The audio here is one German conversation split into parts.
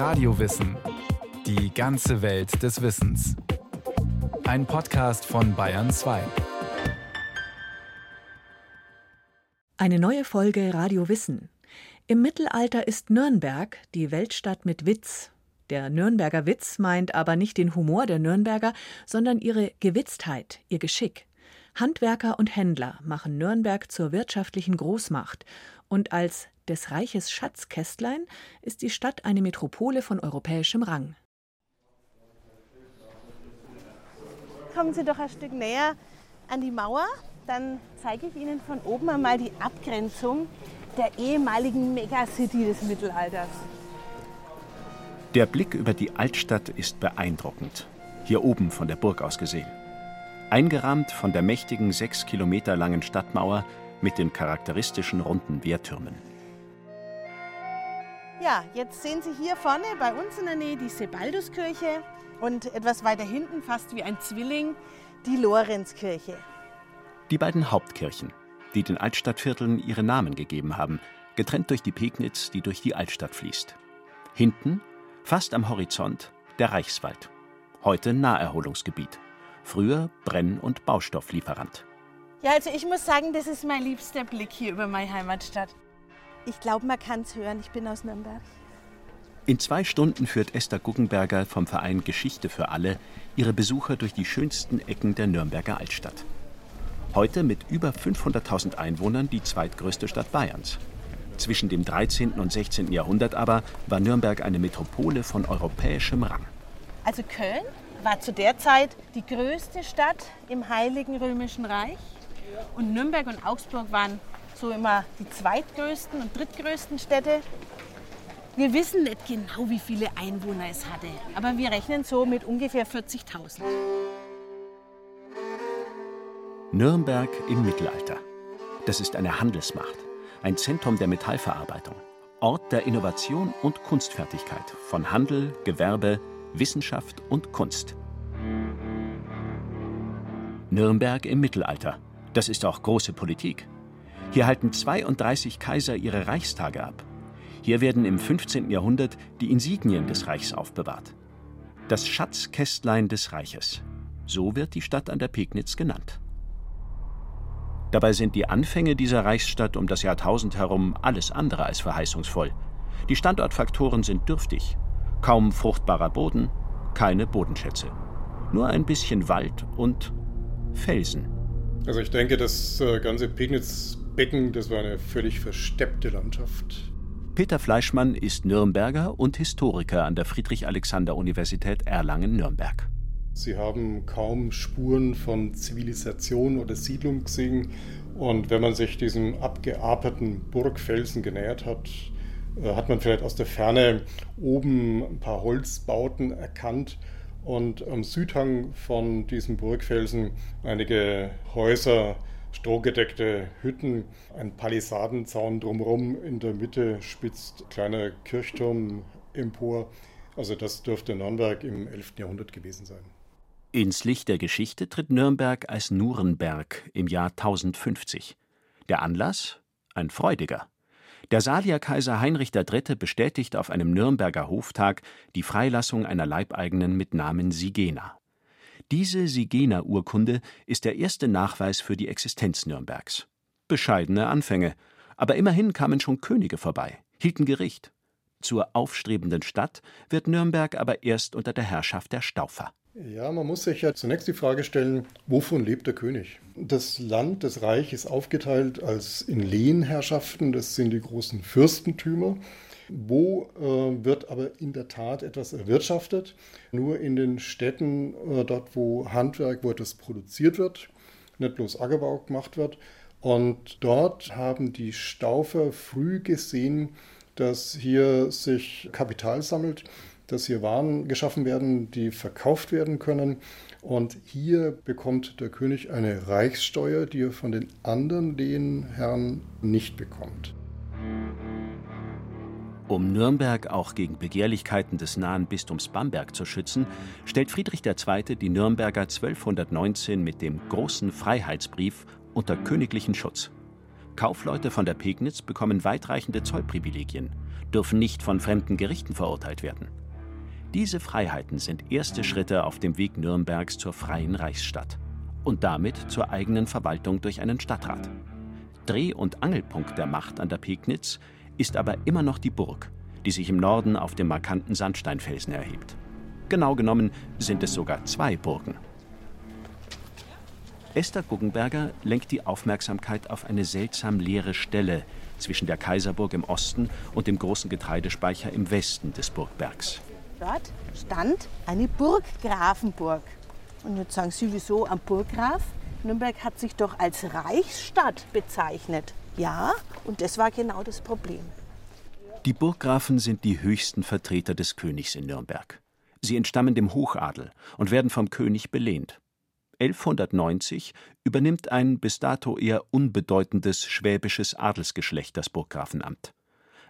Radiowissen. Die ganze Welt des Wissens. Ein Podcast von Bayern 2. Eine neue Folge Radio Wissen. Im Mittelalter ist Nürnberg die Weltstadt mit Witz. Der Nürnberger Witz meint aber nicht den Humor der Nürnberger, sondern ihre Gewitztheit, ihr Geschick. Handwerker und Händler machen Nürnberg zur wirtschaftlichen Großmacht und als des Reiches Schatzkästlein ist die Stadt eine Metropole von europäischem Rang. Kommen Sie doch ein Stück näher an die Mauer, dann zeige ich Ihnen von oben einmal die Abgrenzung der ehemaligen Megacity des Mittelalters. Der Blick über die Altstadt ist beeindruckend, hier oben von der Burg aus gesehen. Eingerahmt von der mächtigen sechs Kilometer langen Stadtmauer mit den charakteristischen runden Wehrtürmen. Ja, jetzt sehen Sie hier vorne bei uns in der Nähe die Sebalduskirche und etwas weiter hinten, fast wie ein Zwilling, die Lorenzkirche. Die beiden Hauptkirchen, die den Altstadtvierteln ihre Namen gegeben haben, getrennt durch die Pegnitz, die durch die Altstadt fließt. Hinten, fast am Horizont, der Reichswald. Heute Naherholungsgebiet. Früher Brenn- und Baustofflieferant. Ja, also ich muss sagen, das ist mein liebster Blick hier über meine Heimatstadt. Ich glaube, man kann es hören. Ich bin aus Nürnberg. In zwei Stunden führt Esther Guggenberger vom Verein Geschichte für alle ihre Besucher durch die schönsten Ecken der Nürnberger Altstadt. Heute mit über 500.000 Einwohnern die zweitgrößte Stadt Bayerns. Zwischen dem 13. und 16. Jahrhundert aber war Nürnberg eine Metropole von europäischem Rang. Also Köln war zu der Zeit die größte Stadt im Heiligen Römischen Reich und Nürnberg und Augsburg waren so immer die zweitgrößten und drittgrößten Städte. Wir wissen nicht genau, wie viele Einwohner es hatte, aber wir rechnen so mit ungefähr 40.000. Nürnberg im Mittelalter. Das ist eine Handelsmacht, ein Zentrum der Metallverarbeitung, Ort der Innovation und Kunstfertigkeit von Handel, Gewerbe, Wissenschaft und Kunst. Nürnberg im Mittelalter. Das ist auch große Politik. Hier halten 32 Kaiser ihre Reichstage ab. Hier werden im 15. Jahrhundert die Insignien des Reichs aufbewahrt. Das Schatzkästlein des Reiches. So wird die Stadt an der Pegnitz genannt. Dabei sind die Anfänge dieser Reichsstadt um das Jahrtausend herum alles andere als verheißungsvoll. Die Standortfaktoren sind dürftig. Kaum fruchtbarer Boden, keine Bodenschätze. Nur ein bisschen Wald und Felsen. Also ich denke, das äh, ganze Pegnitzbecken, das war eine völlig versteppte Landschaft. Peter Fleischmann ist Nürnberger und Historiker an der Friedrich-Alexander-Universität Erlangen-Nürnberg. Sie haben kaum Spuren von Zivilisation oder Siedlung gesehen. Und wenn man sich diesem abgeaperten Burgfelsen genähert hat, hat man vielleicht aus der Ferne oben ein paar Holzbauten erkannt und am Südhang von diesem Burgfelsen einige Häuser, strohgedeckte Hütten, ein Palisadenzaun drumherum. In der Mitte spitzt kleiner Kirchturm empor. Also das dürfte Nürnberg im 11. Jahrhundert gewesen sein. Ins Licht der Geschichte tritt Nürnberg als Nuremberg im Jahr 1050. Der Anlass? Ein freudiger. Der Salierkaiser Heinrich III. bestätigt auf einem Nürnberger Hoftag die Freilassung einer Leibeigenen mit Namen Sigena. Diese Sigena-Urkunde ist der erste Nachweis für die Existenz Nürnbergs. Bescheidene Anfänge, aber immerhin kamen schon Könige vorbei, hielten Gericht. Zur aufstrebenden Stadt wird Nürnberg aber erst unter der Herrschaft der Staufer. Ja, man muss sich ja zunächst die Frage stellen, wovon lebt der König? Das Land, das Reich ist aufgeteilt als in Lehenherrschaften, das sind die großen Fürstentümer. Wo äh, wird aber in der Tat etwas erwirtschaftet? Nur in den Städten, äh, dort wo Handwerk, wo etwas produziert wird, nicht bloß Ackerbau gemacht wird. Und dort haben die Staufer früh gesehen, dass hier sich Kapital sammelt dass hier Waren geschaffen werden, die verkauft werden können. Und hier bekommt der König eine Reichssteuer, die er von den anderen Lehenherren nicht bekommt. Um Nürnberg auch gegen Begehrlichkeiten des nahen Bistums Bamberg zu schützen, stellt Friedrich II. die Nürnberger 1219 mit dem Großen Freiheitsbrief unter königlichen Schutz. Kaufleute von der Pegnitz bekommen weitreichende Zollprivilegien, dürfen nicht von fremden Gerichten verurteilt werden. Diese Freiheiten sind erste Schritte auf dem Weg Nürnbergs zur freien Reichsstadt und damit zur eigenen Verwaltung durch einen Stadtrat. Dreh- und Angelpunkt der Macht an der Pegnitz ist aber immer noch die Burg, die sich im Norden auf dem markanten Sandsteinfelsen erhebt. Genau genommen sind es sogar zwei Burgen. Esther Guggenberger lenkt die Aufmerksamkeit auf eine seltsam leere Stelle zwischen der Kaiserburg im Osten und dem großen Getreidespeicher im Westen des Burgbergs. Dort stand eine Burggrafenburg. Und jetzt sagen Sie, wieso am Burggraf? Nürnberg hat sich doch als Reichsstadt bezeichnet. Ja, und das war genau das Problem. Die Burggrafen sind die höchsten Vertreter des Königs in Nürnberg. Sie entstammen dem Hochadel und werden vom König belehnt. 1190 übernimmt ein bis dato eher unbedeutendes schwäbisches Adelsgeschlecht das Burggrafenamt.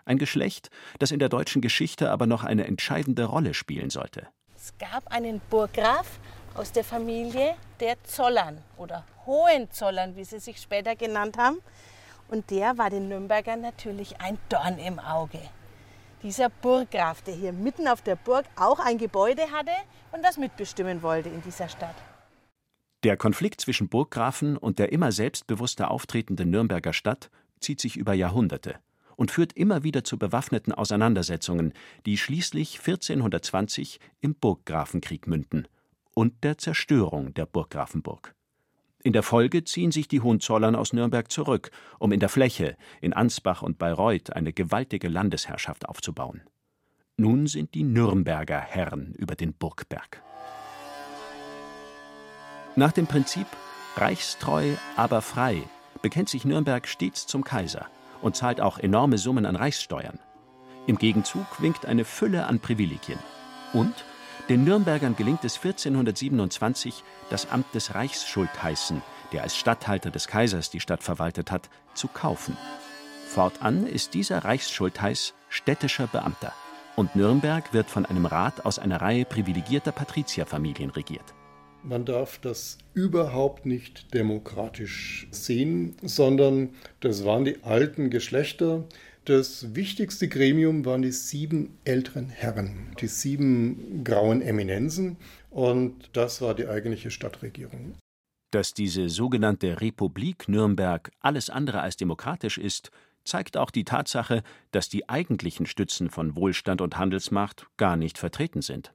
Ein Geschlecht, das in der deutschen Geschichte aber noch eine entscheidende Rolle spielen sollte. Es gab einen Burggraf aus der Familie der Zollern oder Hohenzollern, wie sie sich später genannt haben. Und der war den Nürnbergern natürlich ein Dorn im Auge. Dieser Burggraf, der hier mitten auf der Burg auch ein Gebäude hatte und das mitbestimmen wollte in dieser Stadt. Der Konflikt zwischen Burggrafen und der immer selbstbewusster auftretenden Nürnberger Stadt zieht sich über Jahrhunderte und führt immer wieder zu bewaffneten Auseinandersetzungen, die schließlich 1420 im Burggrafenkrieg münden und der Zerstörung der Burggrafenburg. In der Folge ziehen sich die Hohenzollern aus Nürnberg zurück, um in der Fläche, in Ansbach und Bayreuth, eine gewaltige Landesherrschaft aufzubauen. Nun sind die Nürnberger Herren über den Burgberg. Nach dem Prinzip Reichstreu, aber frei bekennt sich Nürnberg stets zum Kaiser und zahlt auch enorme Summen an Reichssteuern. Im Gegenzug winkt eine Fülle an Privilegien. Und den Nürnbergern gelingt es 1427, das Amt des Reichsschultheißen, der als Statthalter des Kaisers die Stadt verwaltet hat, zu kaufen. Fortan ist dieser Reichsschultheiß städtischer Beamter und Nürnberg wird von einem Rat aus einer Reihe privilegierter Patrizierfamilien regiert. Man darf das überhaupt nicht demokratisch sehen, sondern das waren die alten Geschlechter, das wichtigste Gremium waren die sieben älteren Herren, die sieben grauen Eminenzen. Und das war die eigentliche Stadtregierung. Dass diese sogenannte Republik Nürnberg alles andere als demokratisch ist, zeigt auch die Tatsache, dass die eigentlichen Stützen von Wohlstand und Handelsmacht gar nicht vertreten sind.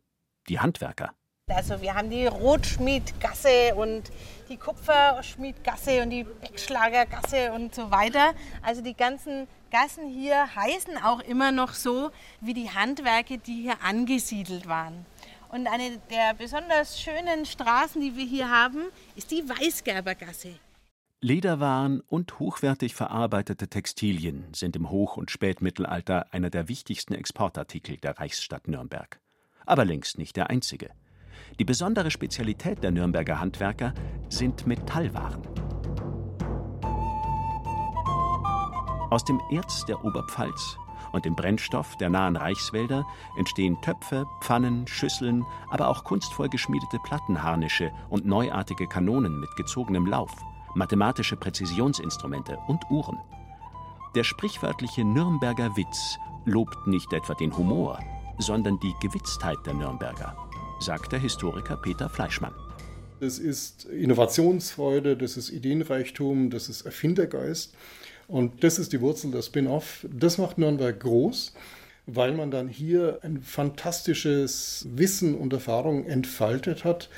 Die Handwerker. Also wir haben die Rotschmiedgasse und die Kupferschmiedgasse und die Beckschlagergasse und so weiter. Also die ganzen Gassen hier heißen auch immer noch so wie die Handwerke, die hier angesiedelt waren. Und eine der besonders schönen Straßen, die wir hier haben, ist die Weißgerbergasse. Lederwaren und hochwertig verarbeitete Textilien sind im Hoch- und Spätmittelalter einer der wichtigsten Exportartikel der Reichsstadt Nürnberg. Aber längst nicht der einzige. Die besondere Spezialität der Nürnberger Handwerker sind Metallwaren. Aus dem Erz der Oberpfalz und dem Brennstoff der nahen Reichswälder entstehen Töpfe, Pfannen, Schüsseln, aber auch kunstvoll geschmiedete Plattenharnische und neuartige Kanonen mit gezogenem Lauf, mathematische Präzisionsinstrumente und Uhren. Der sprichwörtliche Nürnberger Witz lobt nicht etwa den Humor, sondern die Gewitztheit der Nürnberger sagt der Historiker Peter Fleischmann. Das ist Innovationsfreude, das ist Ideenreichtum, das ist Erfindergeist. Und das ist die Wurzel der Spin-off. Das macht Nürnberg groß, weil man dann hier ein fantastisches Wissen und Erfahrung entfaltet hat,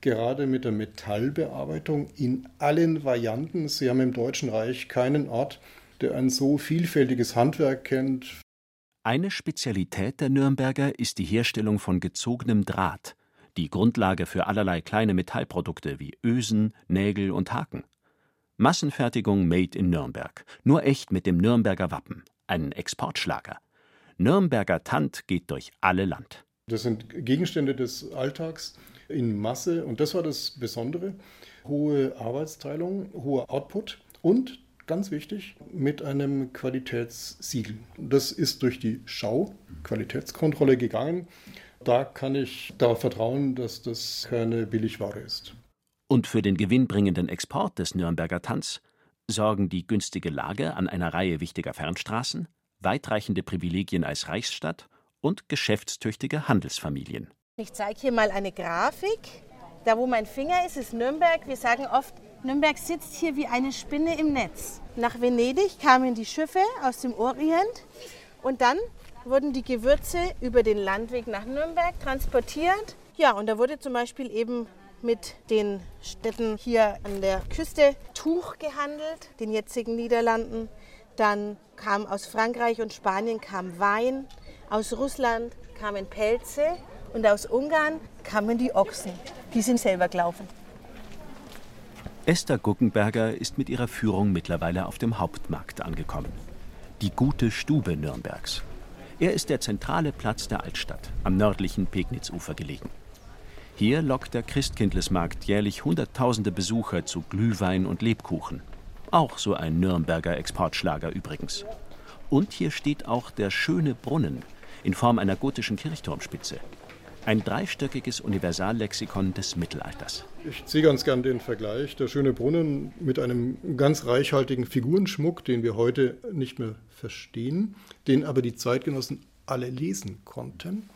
gerade mit der Metallbearbeitung in allen Varianten. Sie haben im Deutschen Reich keinen Ort, der ein so vielfältiges Handwerk kennt, eine Spezialität der Nürnberger ist die Herstellung von gezogenem Draht, die Grundlage für allerlei kleine Metallprodukte wie Ösen, Nägel und Haken. Massenfertigung made in Nürnberg, nur echt mit dem Nürnberger Wappen, ein Exportschlager. Nürnberger Tant geht durch alle Land. Das sind Gegenstände des Alltags in Masse und das war das Besondere. Hohe Arbeitsteilung, hoher Output und ganz wichtig, mit einem Qualitätssiegel. Das ist durch die Schau Qualitätskontrolle gegangen. Da kann ich darauf vertrauen, dass das keine Billigware ist. Und für den gewinnbringenden Export des Nürnberger Tanz sorgen die günstige Lage an einer Reihe wichtiger Fernstraßen, weitreichende Privilegien als Reichsstadt und geschäftstüchtige Handelsfamilien. Ich zeige hier mal eine Grafik. Da, wo mein Finger ist, ist Nürnberg. Wir sagen oft, Nürnberg sitzt hier wie eine Spinne im Netz. Nach Venedig kamen die Schiffe aus dem Orient und dann wurden die Gewürze über den Landweg nach Nürnberg transportiert. Ja, und da wurde zum Beispiel eben mit den Städten hier an der Küste Tuch gehandelt, den jetzigen Niederlanden. Dann kam aus Frankreich und Spanien kam Wein, aus Russland kamen Pelze und aus Ungarn kamen die Ochsen. Die sind selber gelaufen. Esther Guckenberger ist mit ihrer Führung mittlerweile auf dem Hauptmarkt angekommen. Die gute Stube Nürnbergs. Er ist der zentrale Platz der Altstadt, am nördlichen Pegnitzufer gelegen. Hier lockt der Christkindlesmarkt jährlich Hunderttausende Besucher zu Glühwein und Lebkuchen. Auch so ein Nürnberger Exportschlager übrigens. Und hier steht auch der schöne Brunnen in Form einer gotischen Kirchturmspitze. Ein dreistöckiges Universallexikon des Mittelalters. Ich ziehe ganz gern den Vergleich. Der schöne Brunnen mit einem ganz reichhaltigen Figurenschmuck, den wir heute nicht mehr verstehen, den aber die Zeitgenossen alle lesen konnten.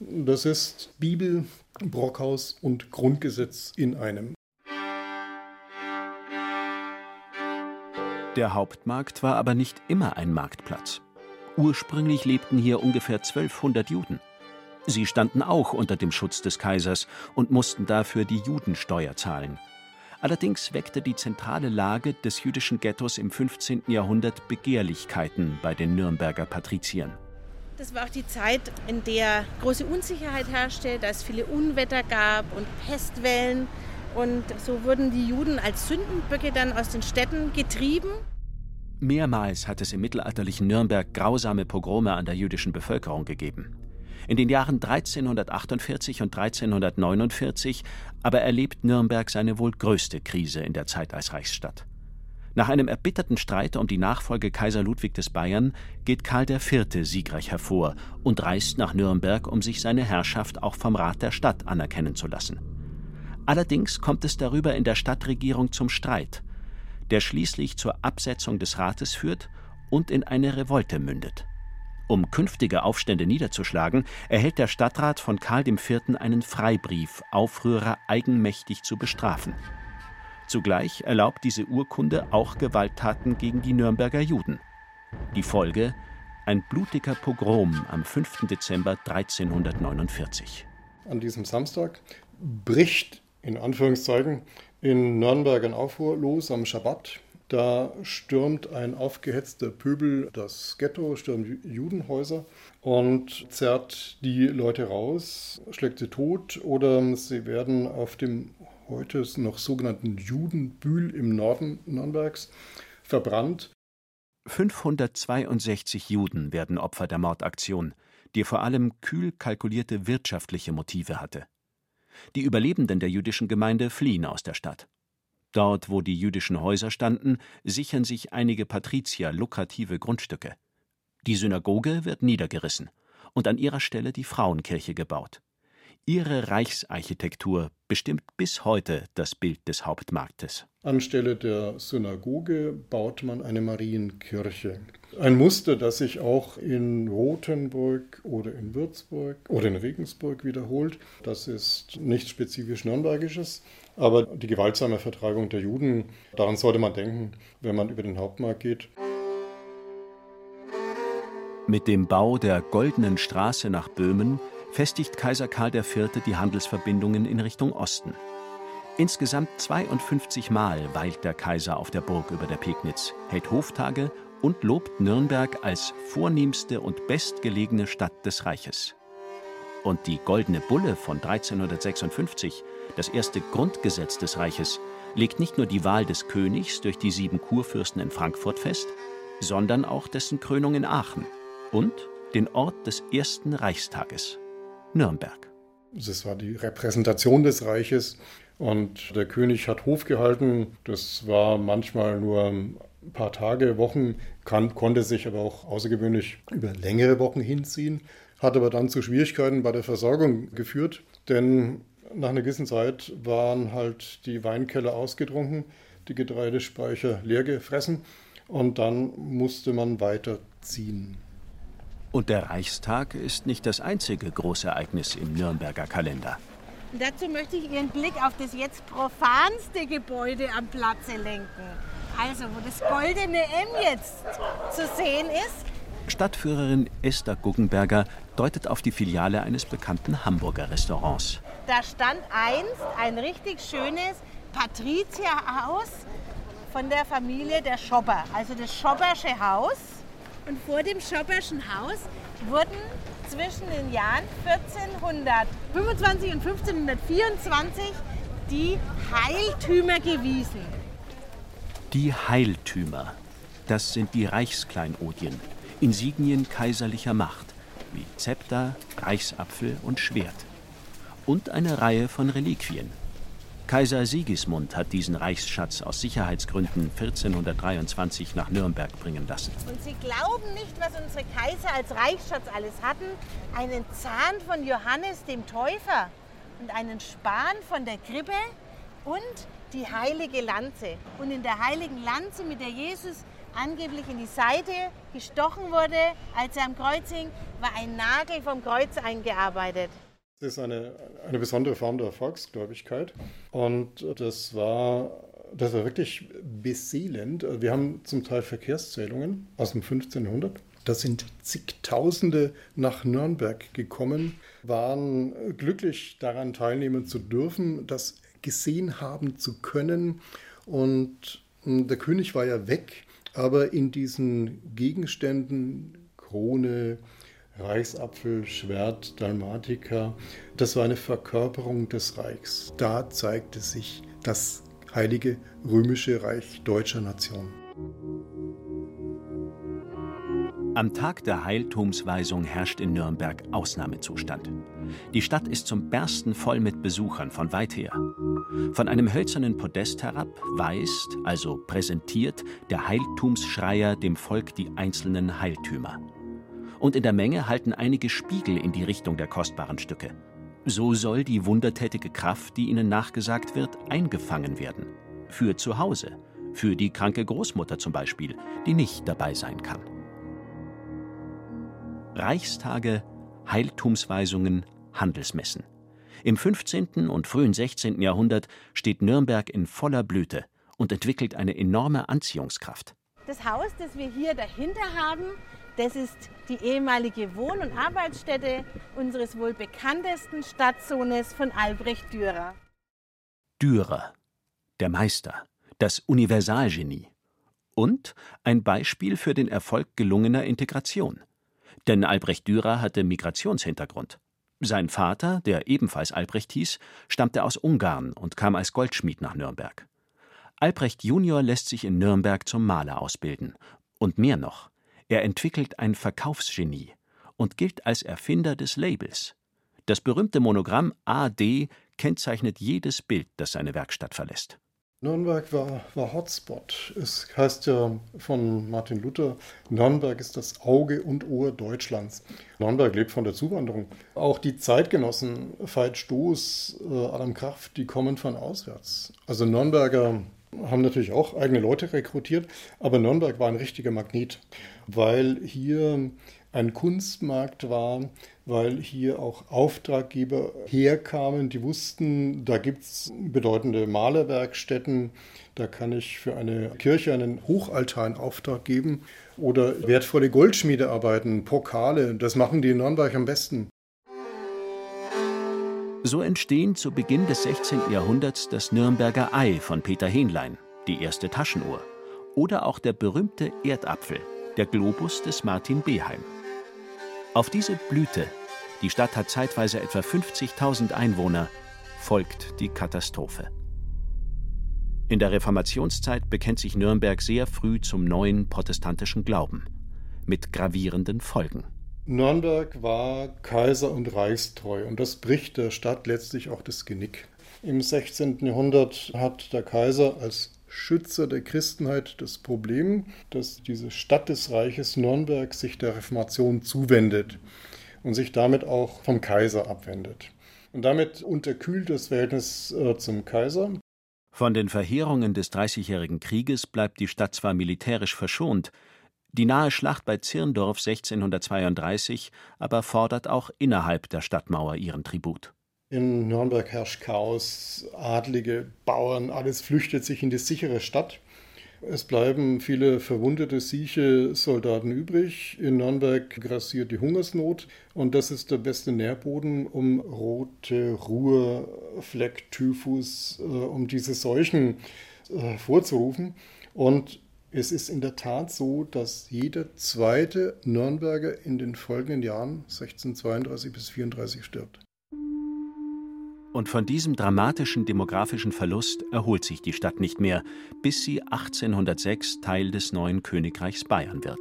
Das ist Bibel, Brockhaus und Grundgesetz in einem. Der Hauptmarkt war aber nicht immer ein Marktplatz. Ursprünglich lebten hier ungefähr 1200 Juden. Sie standen auch unter dem Schutz des Kaisers und mussten dafür die Judensteuer zahlen. Allerdings weckte die zentrale Lage des jüdischen Ghettos im 15. Jahrhundert Begehrlichkeiten bei den Nürnberger Patriziern. Das war auch die Zeit, in der große Unsicherheit herrschte, da es viele Unwetter gab und Pestwellen. Und so wurden die Juden als Sündenböcke dann aus den Städten getrieben. Mehrmals hat es im mittelalterlichen Nürnberg grausame Pogrome an der jüdischen Bevölkerung gegeben. In den Jahren 1348 und 1349 aber erlebt Nürnberg seine wohl größte Krise in der Zeit als Reichsstadt. Nach einem erbitterten Streit um die Nachfolge Kaiser Ludwig des Bayern geht Karl IV. siegreich hervor und reist nach Nürnberg, um sich seine Herrschaft auch vom Rat der Stadt anerkennen zu lassen. Allerdings kommt es darüber in der Stadtregierung zum Streit, der schließlich zur Absetzung des Rates führt und in eine Revolte mündet. Um künftige Aufstände niederzuschlagen, erhält der Stadtrat von Karl IV. einen Freibrief, Aufrührer eigenmächtig zu bestrafen. Zugleich erlaubt diese Urkunde auch Gewalttaten gegen die Nürnberger Juden. Die Folge ein blutiger Pogrom am 5. Dezember 1349. An diesem Samstag bricht in Anführungszeichen in Nürnberg ein Aufruhr los am Schabbat. Da stürmt ein aufgehetzter Pöbel das Ghetto, stürmt Judenhäuser und zerrt die Leute raus, schlägt sie tot oder sie werden auf dem heute noch sogenannten Judenbühl im Norden Nürnbergs verbrannt. 562 Juden werden Opfer der Mordaktion, die vor allem kühl kalkulierte wirtschaftliche Motive hatte. Die Überlebenden der jüdischen Gemeinde fliehen aus der Stadt. Dort, wo die jüdischen Häuser standen, sichern sich einige Patrizier lukrative Grundstücke. Die Synagoge wird niedergerissen und an ihrer Stelle die Frauenkirche gebaut. Ihre Reichsarchitektur bestimmt bis heute das Bild des Hauptmarktes. Anstelle der Synagoge baut man eine Marienkirche. Ein Muster, das sich auch in Rothenburg oder in Würzburg oder in Regensburg wiederholt. Das ist nichts spezifisch Nürnbergisches, aber die gewaltsame Vertreibung der Juden, daran sollte man denken, wenn man über den Hauptmarkt geht. Mit dem Bau der Goldenen Straße nach Böhmen festigt Kaiser Karl IV. die Handelsverbindungen in Richtung Osten. Insgesamt 52 Mal weilt der Kaiser auf der Burg über der Pegnitz, hält Hoftage und lobt Nürnberg als vornehmste und bestgelegene Stadt des Reiches. Und die Goldene Bulle von 1356, das erste Grundgesetz des Reiches, legt nicht nur die Wahl des Königs durch die sieben Kurfürsten in Frankfurt fest, sondern auch dessen Krönung in Aachen und den Ort des ersten Reichstages, Nürnberg. Das war die Repräsentation des Reiches und der König hat Hof gehalten. Das war manchmal nur ein paar Tage, Wochen, kann, konnte sich aber auch außergewöhnlich über längere Wochen hinziehen, hat aber dann zu Schwierigkeiten bei der Versorgung geführt, denn nach einer gewissen Zeit waren halt die Weinkeller ausgetrunken. die Getreidespeicher leer gefressen und dann musste man weiterziehen. Und der Reichstag ist nicht das einzige Großereignis im Nürnberger Kalender. Dazu möchte ich Ihren Blick auf das jetzt profanste Gebäude am Platze lenken. Also, wo das goldene M jetzt zu sehen ist. Stadtführerin Esther Guggenberger deutet auf die Filiale eines bekannten Hamburger Restaurants. Da stand einst ein richtig schönes Patrizierhaus von der Familie der Schopper, also das Schoppersche Haus. Und vor dem Schopperschen Haus wurden zwischen den Jahren 1425 und 1524 die Heiltümer gewiesen. Die Heiltümer, das sind die Reichskleinodien, Insignien kaiserlicher Macht, wie Zepter, Reichsapfel und Schwert. Und eine Reihe von Reliquien, Kaiser Sigismund hat diesen Reichsschatz aus Sicherheitsgründen 1423 nach Nürnberg bringen lassen. Und Sie glauben nicht, was unsere Kaiser als Reichsschatz alles hatten? Einen Zahn von Johannes dem Täufer und einen Span von der Krippe und die heilige Lanze. Und in der heiligen Lanze, mit der Jesus angeblich in die Seite gestochen wurde, als er am Kreuz hing, war ein Nagel vom Kreuz eingearbeitet. Das ist eine, eine besondere Form der Volksgläubigkeit. Und das war, das war wirklich beseelend. Wir haben zum Teil Verkehrszählungen aus dem 15. Jahrhundert. Da sind zigtausende nach Nürnberg gekommen, waren glücklich daran teilnehmen zu dürfen, das gesehen haben zu können. Und der König war ja weg, aber in diesen Gegenständen, Krone, Reichsapfel, Schwert, Dalmatiker, das war eine Verkörperung des Reichs. Da zeigte sich das heilige römische Reich deutscher Nation. Am Tag der Heiltumsweisung herrscht in Nürnberg Ausnahmezustand. Die Stadt ist zum Bersten voll mit Besuchern von weit her. Von einem hölzernen Podest herab weist, also präsentiert, der Heiltumsschreier dem Volk die einzelnen Heiltümer und in der Menge halten einige Spiegel in die Richtung der kostbaren Stücke. So soll die wundertätige Kraft, die ihnen nachgesagt wird, eingefangen werden. Für zu Hause, für die kranke Großmutter zum Beispiel, die nicht dabei sein kann. Reichstage, Heiltumsweisungen, Handelsmessen. Im 15. und frühen 16. Jahrhundert steht Nürnberg in voller Blüte und entwickelt eine enorme Anziehungskraft. Das Haus, das wir hier dahinter haben, das ist die ehemalige Wohn- und Arbeitsstätte unseres wohl bekanntesten Stadtsohnes von Albrecht Dürer. Dürer, der Meister, das Universalgenie und ein Beispiel für den Erfolg gelungener Integration. Denn Albrecht Dürer hatte Migrationshintergrund. Sein Vater, der ebenfalls Albrecht hieß, stammte aus Ungarn und kam als Goldschmied nach Nürnberg. Albrecht Junior lässt sich in Nürnberg zum Maler ausbilden. Und mehr noch. Er entwickelt ein Verkaufsgenie und gilt als Erfinder des Labels. Das berühmte Monogramm AD kennzeichnet jedes Bild, das seine Werkstatt verlässt. Nürnberg war, war Hotspot. Es heißt ja von Martin Luther, Nürnberg ist das Auge und Ohr Deutschlands. Nürnberg lebt von der Zuwanderung. Auch die Zeitgenossen Veit Stoß, äh, Adam Kraft, die kommen von auswärts. Also Nürnberger haben natürlich auch eigene Leute rekrutiert, aber Nürnberg war ein richtiger Magnet, weil hier ein Kunstmarkt war, weil hier auch Auftraggeber herkamen, die wussten, da gibt es bedeutende Malerwerkstätten, da kann ich für eine Kirche einen Hochaltar in Auftrag geben oder wertvolle Goldschmiedearbeiten, Pokale, das machen die in Nürnberg am besten. So entstehen zu Beginn des 16. Jahrhunderts das Nürnberger Ei von Peter Hähnlein, die erste Taschenuhr, oder auch der berühmte Erdapfel, der Globus des Martin Beheim. Auf diese Blüte, die Stadt hat zeitweise etwa 50.000 Einwohner, folgt die Katastrophe. In der Reformationszeit bekennt sich Nürnberg sehr früh zum neuen protestantischen Glauben, mit gravierenden Folgen. Nürnberg war kaiser- und reichstreu und das bricht der Stadt letztlich auch das Genick. Im 16. Jahrhundert hat der Kaiser als Schützer der Christenheit das Problem, dass diese Stadt des Reiches Nürnberg sich der Reformation zuwendet und sich damit auch vom Kaiser abwendet. Und damit unterkühlt das Verhältnis äh, zum Kaiser. Von den Verheerungen des Dreißigjährigen Krieges bleibt die Stadt zwar militärisch verschont, die nahe Schlacht bei Zirndorf 1632 aber fordert auch innerhalb der Stadtmauer ihren Tribut. In Nürnberg herrscht Chaos, Adlige, Bauern, alles flüchtet sich in die sichere Stadt. Es bleiben viele verwundete sieche Soldaten übrig. In Nürnberg grassiert die Hungersnot und das ist der beste Nährboden, um rote Ruhr, Fleck, Typhus, äh, um diese Seuchen äh, vorzurufen. Und es ist in der Tat so, dass jeder zweite Nürnberger in den folgenden Jahren 1632 bis 34 stirbt. Und von diesem dramatischen demografischen Verlust erholt sich die Stadt nicht mehr, bis sie 1806 Teil des neuen Königreichs Bayern wird.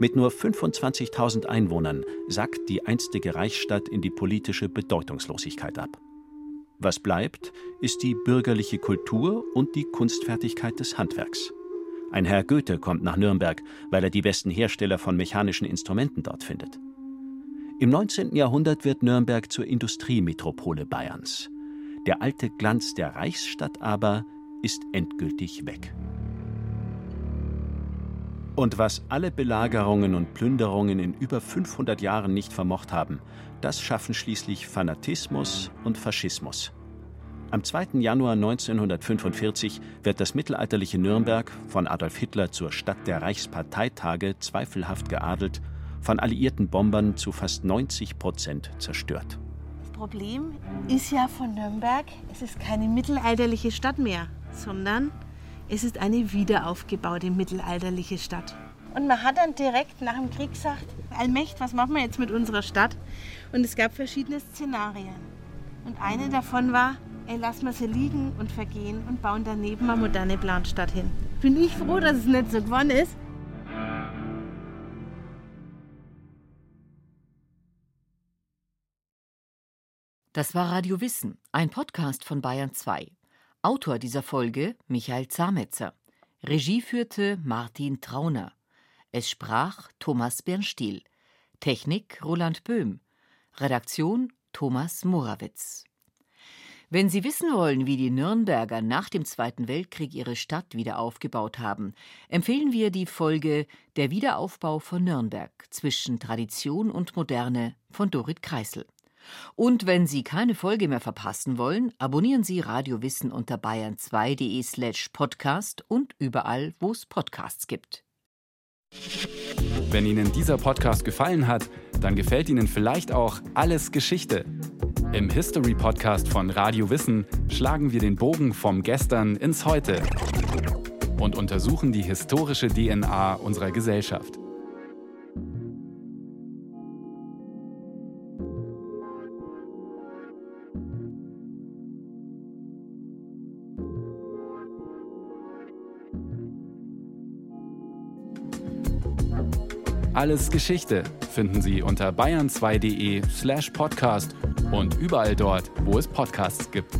Mit nur 25.000 Einwohnern sackt die einstige Reichsstadt in die politische Bedeutungslosigkeit ab. Was bleibt, ist die bürgerliche Kultur und die Kunstfertigkeit des Handwerks. Ein Herr Goethe kommt nach Nürnberg, weil er die besten Hersteller von mechanischen Instrumenten dort findet. Im 19. Jahrhundert wird Nürnberg zur Industriemetropole Bayerns. Der alte Glanz der Reichsstadt aber ist endgültig weg. Und was alle Belagerungen und Plünderungen in über 500 Jahren nicht vermocht haben, das schaffen schließlich Fanatismus und Faschismus. Am 2. Januar 1945 wird das mittelalterliche Nürnberg von Adolf Hitler zur Stadt der Reichsparteitage zweifelhaft geadelt von alliierten Bombern zu fast 90 Prozent zerstört. Das Problem ist ja von Nürnberg, es ist keine mittelalterliche Stadt mehr, sondern es ist eine wiederaufgebaute mittelalterliche Stadt. Und man hat dann direkt nach dem Krieg gesagt, Allmächt, was machen wir jetzt mit unserer Stadt? Und es gab verschiedene Szenarien. Und eine davon war, ey, lassen wir sie liegen und vergehen und bauen daneben eine moderne Planstadt hin. Bin ich froh, dass es nicht so geworden ist. Das war Radio Wissen, ein Podcast von Bayern 2. Autor dieser Folge Michael Zametzer. Regie führte Martin Trauner. Es sprach Thomas Bernstiel. Technik Roland Böhm. Redaktion Thomas Morawitz. Wenn Sie wissen wollen, wie die Nürnberger nach dem Zweiten Weltkrieg ihre Stadt wieder aufgebaut haben, empfehlen wir die Folge Der Wiederaufbau von Nürnberg zwischen Tradition und Moderne von Dorit Kreisel. Und wenn Sie keine Folge mehr verpassen wollen, abonnieren Sie Radio Wissen unter bayern2.de slash podcast und überall, wo es Podcasts gibt. Wenn Ihnen dieser Podcast gefallen hat, dann gefällt Ihnen vielleicht auch Alles Geschichte. Im History Podcast von Radio Wissen schlagen wir den Bogen vom Gestern ins Heute und untersuchen die historische DNA unserer Gesellschaft. Alles Geschichte finden Sie unter bayern2.de slash podcast und überall dort, wo es Podcasts gibt.